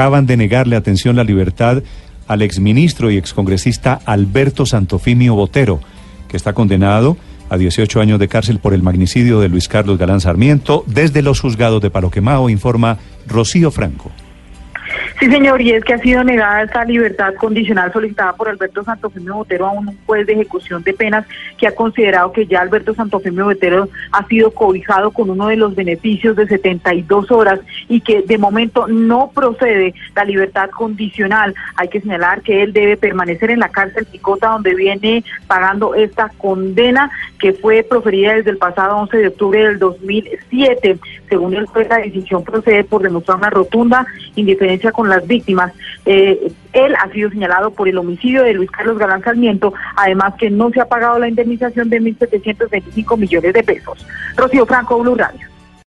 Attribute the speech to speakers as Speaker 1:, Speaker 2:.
Speaker 1: acaban de negarle atención la libertad al exministro y excongresista Alberto Santofimio Botero, que está condenado a 18 años de cárcel por el magnicidio de Luis Carlos Galán Sarmiento desde los juzgados de Paloquemao, informa Rocío Franco.
Speaker 2: Sí, señor, y es que ha sido negada esta libertad condicional solicitada por Alberto Santofimio Botero a un juez de ejecución de penas que ha considerado que ya Alberto Santofimio Botero ha sido cobijado con uno de los beneficios de 72 horas y que de momento no procede la libertad condicional. Hay que señalar que él debe permanecer en la cárcel Picota donde viene pagando esta condena que fue proferida desde el pasado 11 de octubre del 2007. Según el juez, la decisión procede por demostrar una rotunda indiferencia con las víctimas. Eh, él ha sido señalado por el homicidio de Luis Carlos Galán Sarmiento, además que no se ha pagado la indemnización de 1.725 millones de pesos. Rocío Franco, Blue Radio.